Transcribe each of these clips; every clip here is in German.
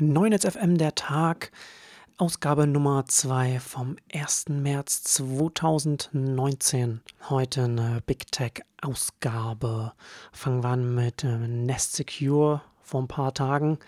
Neunetz FM der Tag, Ausgabe Nummer 2 vom 1. März 2019. Heute eine Big Tech-Ausgabe. Fangen wir an mit äh, Nest Secure vor ein paar Tagen.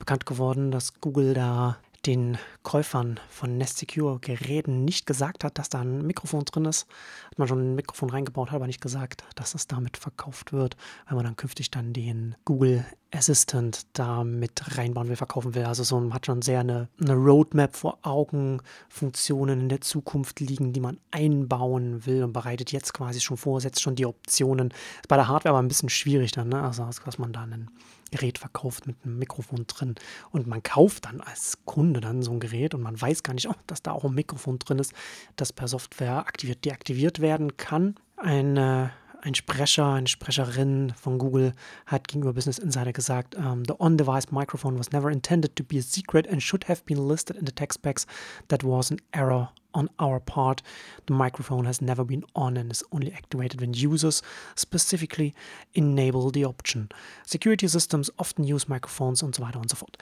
Bekannt geworden, dass Google da den Käufern von Nest Secure Geräten nicht gesagt hat, dass da ein Mikrofon drin ist. Hat man schon ein Mikrofon reingebaut, hat aber nicht gesagt, dass es damit verkauft wird, weil man dann künftig dann den Google Assistant da mit reinbauen will, verkaufen will. Also so man hat schon sehr eine, eine Roadmap vor Augen, Funktionen in der Zukunft liegen, die man einbauen will und bereitet jetzt quasi schon vor, setzt schon die Optionen. Ist bei der Hardware aber ein bisschen schwierig dann, ne? Also dass man da ein Gerät verkauft mit einem Mikrofon drin und man kauft dann als Kunde dann so ein Gerät und man weiß gar nicht, oh, dass da auch ein Mikrofon drin ist, das per Software aktiviert, deaktiviert werden kann. Eine ein Sprecher, eine Sprecherin von Google hat gegenüber Business Insider gesagt, um, the on-device microphone was never intended to be a secret and should have been listed in the tech specs. That was an error on our part. The microphone has never been on and is only activated when users specifically enable the option. Security systems often use microphones und so weiter und so fort.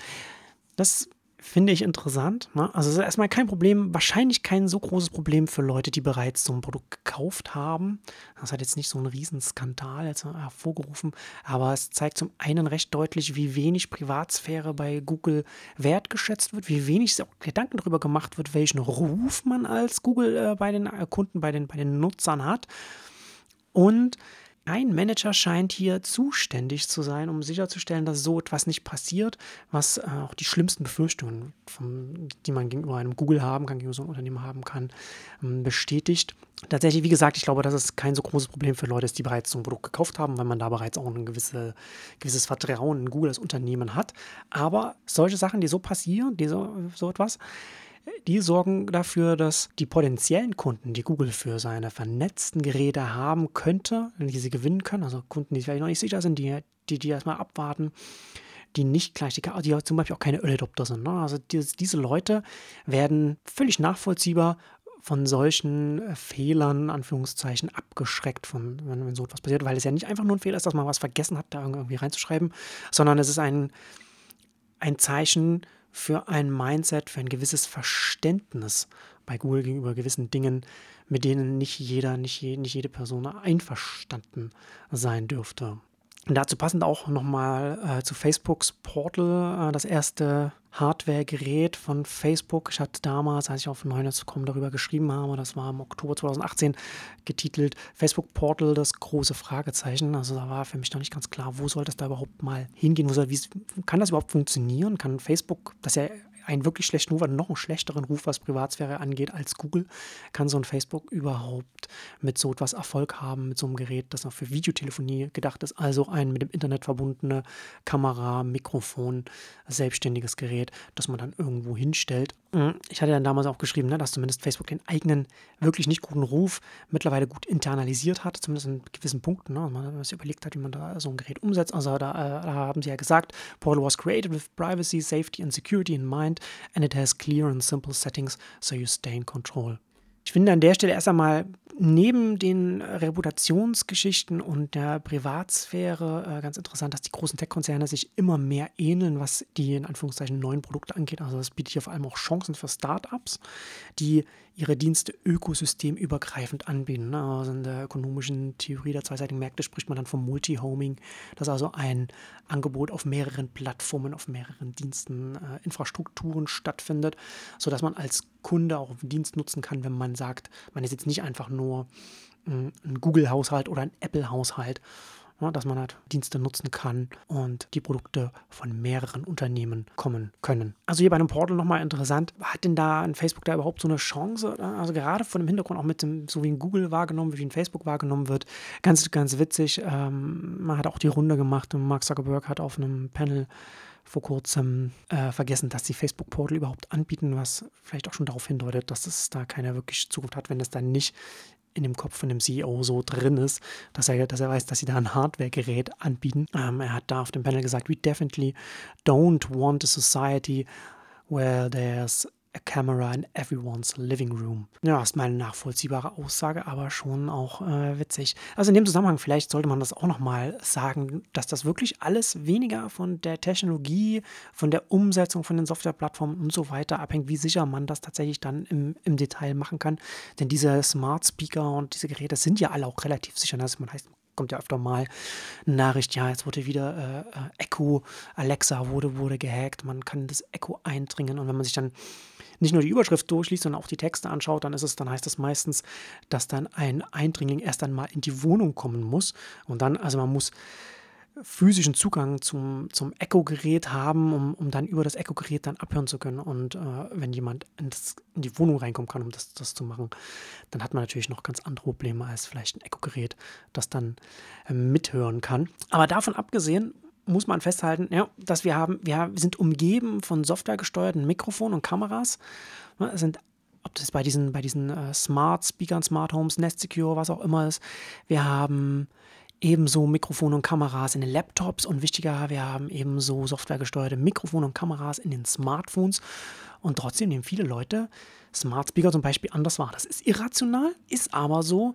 Das finde ich interessant. Ne? Also es ist erstmal kein Problem, wahrscheinlich kein so großes Problem für Leute, die bereits so ein Produkt gekauft haben. Das hat jetzt nicht so einen Riesenskandal jetzt hervorgerufen, aber es zeigt zum einen recht deutlich, wie wenig Privatsphäre bei Google wertgeschätzt wird, wie wenig auch Gedanken darüber gemacht wird, welchen Ruf man als Google äh, bei den Kunden, bei den, bei den Nutzern hat. Und ein Manager scheint hier zuständig zu sein, um sicherzustellen, dass so etwas nicht passiert, was äh, auch die schlimmsten Befürchtungen, vom, die man gegenüber einem Google haben kann, gegenüber so einem Unternehmen haben kann, ähm, bestätigt. Tatsächlich, wie gesagt, ich glaube, dass es kein so großes Problem für Leute ist, die bereits so ein Produkt gekauft haben, weil man da bereits auch ein gewisse, gewisses Vertrauen in Google als Unternehmen hat. Aber solche Sachen, die so passieren, die so, so etwas, die sorgen dafür, dass die potenziellen Kunden, die Google für seine vernetzten Geräte haben könnte, die sie gewinnen können, also Kunden, die vielleicht noch nicht sicher sind, die, die, die erstmal abwarten, die nicht gleich, die, die zum Beispiel auch keine Early Adopter sind. Ne? Also die, diese Leute werden völlig nachvollziehbar von solchen äh, Fehlern, Anführungszeichen, abgeschreckt, von, wenn, wenn so etwas passiert, weil es ja nicht einfach nur ein Fehler ist, dass man was vergessen hat, da irgendwie reinzuschreiben, sondern es ist ein, ein Zeichen für ein Mindset, für ein gewisses Verständnis bei Google gegenüber gewissen Dingen, mit denen nicht jeder, nicht, je, nicht jede Person einverstanden sein dürfte. Und dazu passend auch nochmal äh, zu Facebooks Portal, äh, das erste Hardware-Gerät von Facebook. Ich hatte damals, als ich auf Neunetz.com darüber geschrieben habe, das war im Oktober 2018, getitelt Facebook Portal, das große Fragezeichen. Also da war für mich noch nicht ganz klar, wo soll das da überhaupt mal hingehen? Soll, wie, kann das überhaupt funktionieren? Kann Facebook, das ja einen wirklich schlechten Ruf, noch einen schlechteren Ruf, was Privatsphäre angeht, als Google, kann so ein Facebook überhaupt mit so etwas Erfolg haben, mit so einem Gerät, das auch für Videotelefonie gedacht ist, also ein mit dem Internet verbundene Kamera, Mikrofon, selbstständiges Gerät, das man dann irgendwo hinstellt. Mhm. Ich hatte dann damals auch geschrieben, ne, dass zumindest Facebook den eigenen wirklich nicht guten Ruf mittlerweile gut internalisiert hat, zumindest in gewissen Punkten. Ne, man sich überlegt hat, wie man da so ein Gerät umsetzt. Also da, äh, da haben sie ja gesagt, Portal was created with privacy, safety and security in mind and it has clear and simple settings so you stay in control. Ich finde an der Stelle erst einmal neben den Reputationsgeschichten und der Privatsphäre äh, ganz interessant, dass die großen Tech-Konzerne sich immer mehr ähneln, was die in Anführungszeichen neuen Produkte angeht. Also das bietet hier vor allem auch Chancen für Startups, die ihre Dienste ökosystemübergreifend anbieten. Ne? Also in der ökonomischen Theorie der zweiseitigen Märkte spricht man dann vom Multi-Homing, dass also ein Angebot auf mehreren Plattformen, auf mehreren Diensten, äh, Infrastrukturen stattfindet, sodass man als Kunde auch einen Dienst nutzen kann, wenn man sagt, man ist jetzt nicht einfach nur hm, ein Google-Haushalt oder ein Apple-Haushalt, ja, dass man halt Dienste nutzen kann und die Produkte von mehreren Unternehmen kommen können. Also hier bei einem Portal nochmal interessant, hat denn da ein Facebook da überhaupt so eine Chance? Also gerade von dem Hintergrund auch mit dem, so wie ein Google wahrgenommen, wie ein Facebook wahrgenommen wird, ganz, ganz witzig. Ähm, man hat auch die Runde gemacht und Mark Zuckerberg hat auf einem Panel vor kurzem äh, vergessen, dass sie Facebook Portal überhaupt anbieten, was vielleicht auch schon darauf hindeutet, dass es da keine wirkliche Zukunft hat, wenn es dann nicht in dem Kopf von dem CEO so drin ist, dass er, dass er weiß, dass sie da ein Hardware-Gerät anbieten. Ähm, er hat da auf dem Panel gesagt, we definitely don't want a society where there's a camera in everyone's living room. Ja, ist meine nachvollziehbare Aussage, aber schon auch äh, witzig. Also in dem Zusammenhang, vielleicht sollte man das auch nochmal sagen, dass das wirklich alles weniger von der Technologie, von der Umsetzung von den Softwareplattformen und so weiter abhängt, wie sicher man das tatsächlich dann im, im Detail machen kann. Denn diese Smart Speaker und diese Geräte sind ja alle auch relativ sicher. Das heißt, kommt ja öfter mal eine Nachricht, ja, jetzt wurde wieder äh, äh, Echo, Alexa wurde, wurde gehackt, man kann das Echo eindringen und wenn man sich dann nicht nur die Überschrift durchliest, sondern auch die Texte anschaut, dann ist es, dann heißt es meistens, dass dann ein Eindringling erst einmal in die Wohnung kommen muss und dann, also man muss physischen Zugang zum, zum Echo-Gerät haben, um, um dann über das Echo-Gerät dann abhören zu können. Und äh, wenn jemand in, das, in, die Wohnung reinkommen kann, um das, das zu machen, dann hat man natürlich noch ganz andere Probleme als vielleicht ein Echo-Gerät, das dann äh, mithören kann. Aber davon abgesehen muss man festhalten, ja, dass wir haben, wir sind umgeben von softwaregesteuerten Mikrofonen und Kameras. Ja, sind ob das bei diesen, bei diesen äh, Smart Speakern, Smart Homes, Nest Secure, was auch immer ist. Wir haben ebenso Mikrofone und Kameras in den Laptops und wichtiger, wir haben ebenso softwaregesteuerte Mikrofone und Kameras in den Smartphones und trotzdem nehmen viele Leute Smart Speaker zum Beispiel anders wahr. Das ist irrational, ist aber so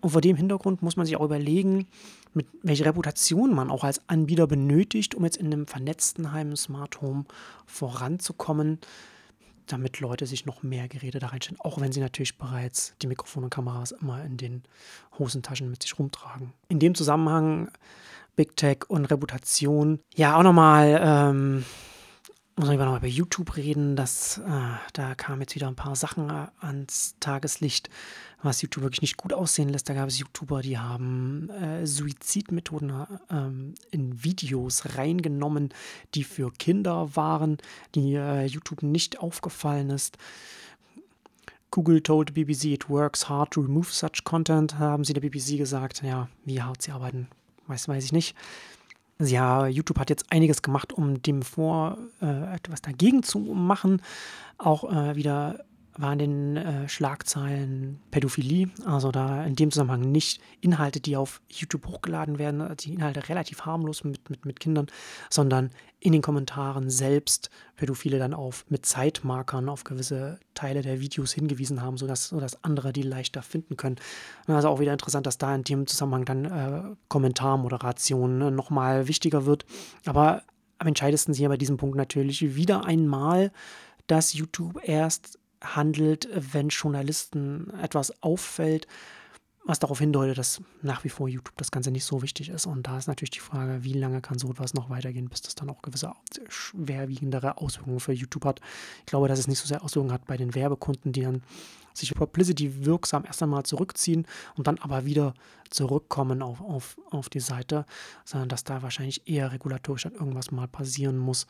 und vor dem Hintergrund muss man sich auch überlegen, mit welcher Reputation man auch als Anbieter benötigt, um jetzt in einem vernetzten Heim Smart Home voranzukommen damit Leute sich noch mehr Geräte da reinstellen, auch wenn sie natürlich bereits die Mikrofone und Kameras immer in den Hosentaschen mit sich rumtragen. In dem Zusammenhang Big Tech und Reputation, ja, auch nochmal ähm, muss man nochmal über YouTube reden. Das, äh, da kamen jetzt wieder ein paar Sachen äh, ans Tageslicht, was YouTube wirklich nicht gut aussehen lässt. Da gab es YouTuber, die haben äh, Suizidmethoden äh, in Videos reingenommen, die für Kinder waren, die äh, YouTube nicht aufgefallen ist. Google told BBC it works hard to remove such content, haben sie der BBC gesagt. Ja, wie hart sie arbeiten, weiß, weiß ich nicht. Ja, YouTube hat jetzt einiges gemacht, um dem vor äh, etwas dagegen zu machen. Auch äh, wieder waren den äh, Schlagzeilen Pädophilie, also da in dem Zusammenhang nicht Inhalte, die auf YouTube hochgeladen werden, also die Inhalte relativ harmlos mit, mit, mit Kindern, sondern in den Kommentaren selbst Pädophile dann auf mit Zeitmarkern auf gewisse Teile der Videos hingewiesen haben, sodass, sodass andere die leichter finden können. Also auch wieder interessant, dass da in dem Zusammenhang dann äh, Kommentarmoderation ne, nochmal wichtiger wird. Aber am entscheidendsten hier bei diesem Punkt natürlich wieder einmal, dass YouTube erst handelt, wenn Journalisten etwas auffällt, was darauf hindeutet, dass nach wie vor YouTube das Ganze nicht so wichtig ist. Und da ist natürlich die Frage, wie lange kann so etwas noch weitergehen, bis das dann auch gewisse schwerwiegendere Auswirkungen für YouTube hat. Ich glaube, dass es nicht so sehr Auswirkungen hat bei den Werbekunden, die dann sich Publicity wirksam erst einmal zurückziehen und dann aber wieder zurückkommen auf, auf, auf die Seite, sondern dass da wahrscheinlich eher regulatorisch dann irgendwas mal passieren muss,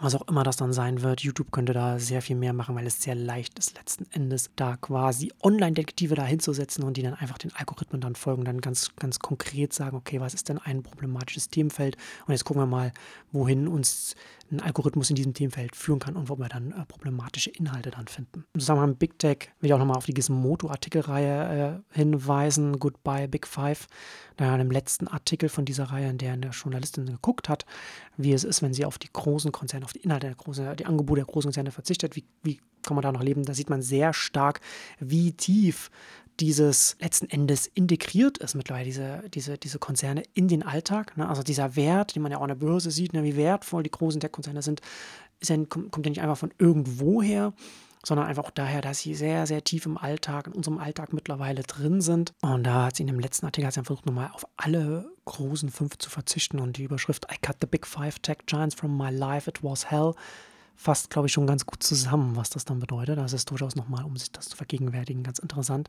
was auch immer das dann sein wird. YouTube könnte da sehr viel mehr machen, weil es sehr leicht ist, letzten Endes da quasi Online-Detektive da hinzusetzen und die dann einfach den Algorithmen dann folgen, dann ganz, ganz konkret sagen, okay, was ist denn ein problematisches Themenfeld? Und jetzt gucken wir mal, wohin uns ein Algorithmus in diesem Themenfeld führen kann und wo wir dann äh, problematische Inhalte dann finden. Im Zusammenhang mit Big Tech will ich auch nochmal auf die Gizmodo-Artikelreihe äh, hinweisen, Goodbye Big Five. Da dem letzten Artikel von dieser Reihe, in der eine Journalistin geguckt hat, wie es ist, wenn sie auf die großen Konzerne, auf die Inhalte der großen, die Angebote der großen Konzerne verzichtet, wie, wie kann man da noch leben? Da sieht man sehr stark, wie tief dieses letzten Endes integriert ist mittlerweile, diese, diese, diese Konzerne in den Alltag. Ne? Also dieser Wert, den man ja auch an der Börse sieht, ne? wie wertvoll die großen Tech-Konzerne sind, ja, kommt ja nicht einfach von irgendwoher, sondern einfach auch daher, dass sie sehr, sehr tief im Alltag, in unserem Alltag mittlerweile drin sind. Und da hat sie in dem letzten Artikel hat sie versucht, nochmal auf alle großen fünf zu verzichten. Und die Überschrift I cut the big five tech giants from my life, it was hell fasst, glaube ich, schon ganz gut zusammen, was das dann bedeutet. Das ist durchaus nochmal, um sich das zu vergegenwärtigen, ganz interessant.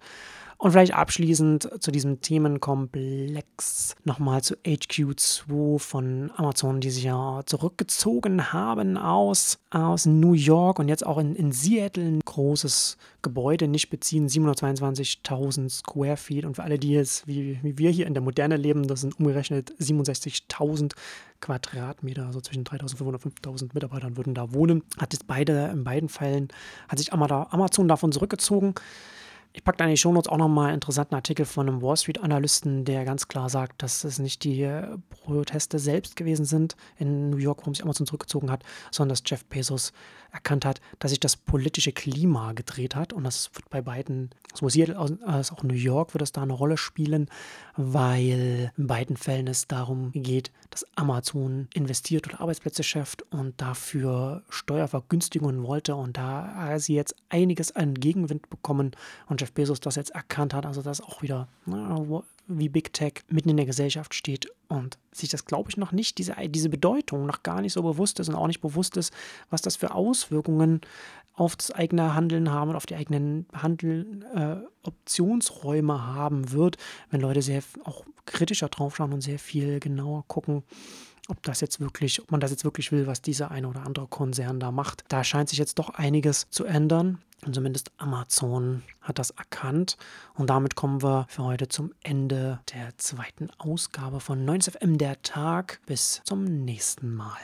Und vielleicht abschließend zu diesem Themenkomplex nochmal zu HQ2 von Amazon, die sich ja zurückgezogen haben aus, aus New York und jetzt auch in, in Seattle ein großes Gebäude nicht beziehen, 722.000 Square Feet. Und für alle, die jetzt, wie, wie wir hier in der Moderne leben, das sind umgerechnet 67.000 Quadratmeter, also zwischen 3.500 und 5.000 Mitarbeitern würden da wohnen. Hat jetzt beide, in beiden Fällen, hat sich Amazon davon zurückgezogen. Ich packe da in die Shownotes auch nochmal einen interessanten Artikel von einem Wall Street-Analysten, der ganz klar sagt, dass es nicht die äh, Proteste selbst gewesen sind in New York, warum sich Amazon zurückgezogen hat, sondern dass Jeff Bezos erkannt hat, dass sich das politische Klima gedreht hat. Und das wird bei beiden, sowohl Seattle als auch New York, wird das da eine Rolle spielen, weil in beiden Fällen es darum geht, dass Amazon investiert oder Arbeitsplätze schafft und dafür Steuervergünstigungen wollte. Und da sie jetzt einiges an Gegenwind bekommen und Jeff Bezos das jetzt erkannt hat, also das auch wieder, na, wie Big Tech mitten in der Gesellschaft steht und sich das, glaube ich, noch nicht, diese, diese Bedeutung noch gar nicht so bewusst ist und auch nicht bewusst ist, was das für Auswirkungen auf das eigene Handeln haben und auf die eigenen Handel, äh, Optionsräume haben wird, wenn Leute sehr auch kritischer draufschauen und sehr viel genauer gucken, ob das jetzt wirklich, ob man das jetzt wirklich will, was dieser eine oder andere Konzern da macht. Da scheint sich jetzt doch einiges zu ändern. Und zumindest Amazon hat das erkannt. Und damit kommen wir für heute zum Ende der zweiten Ausgabe von 9FM der Tag. Bis zum nächsten Mal.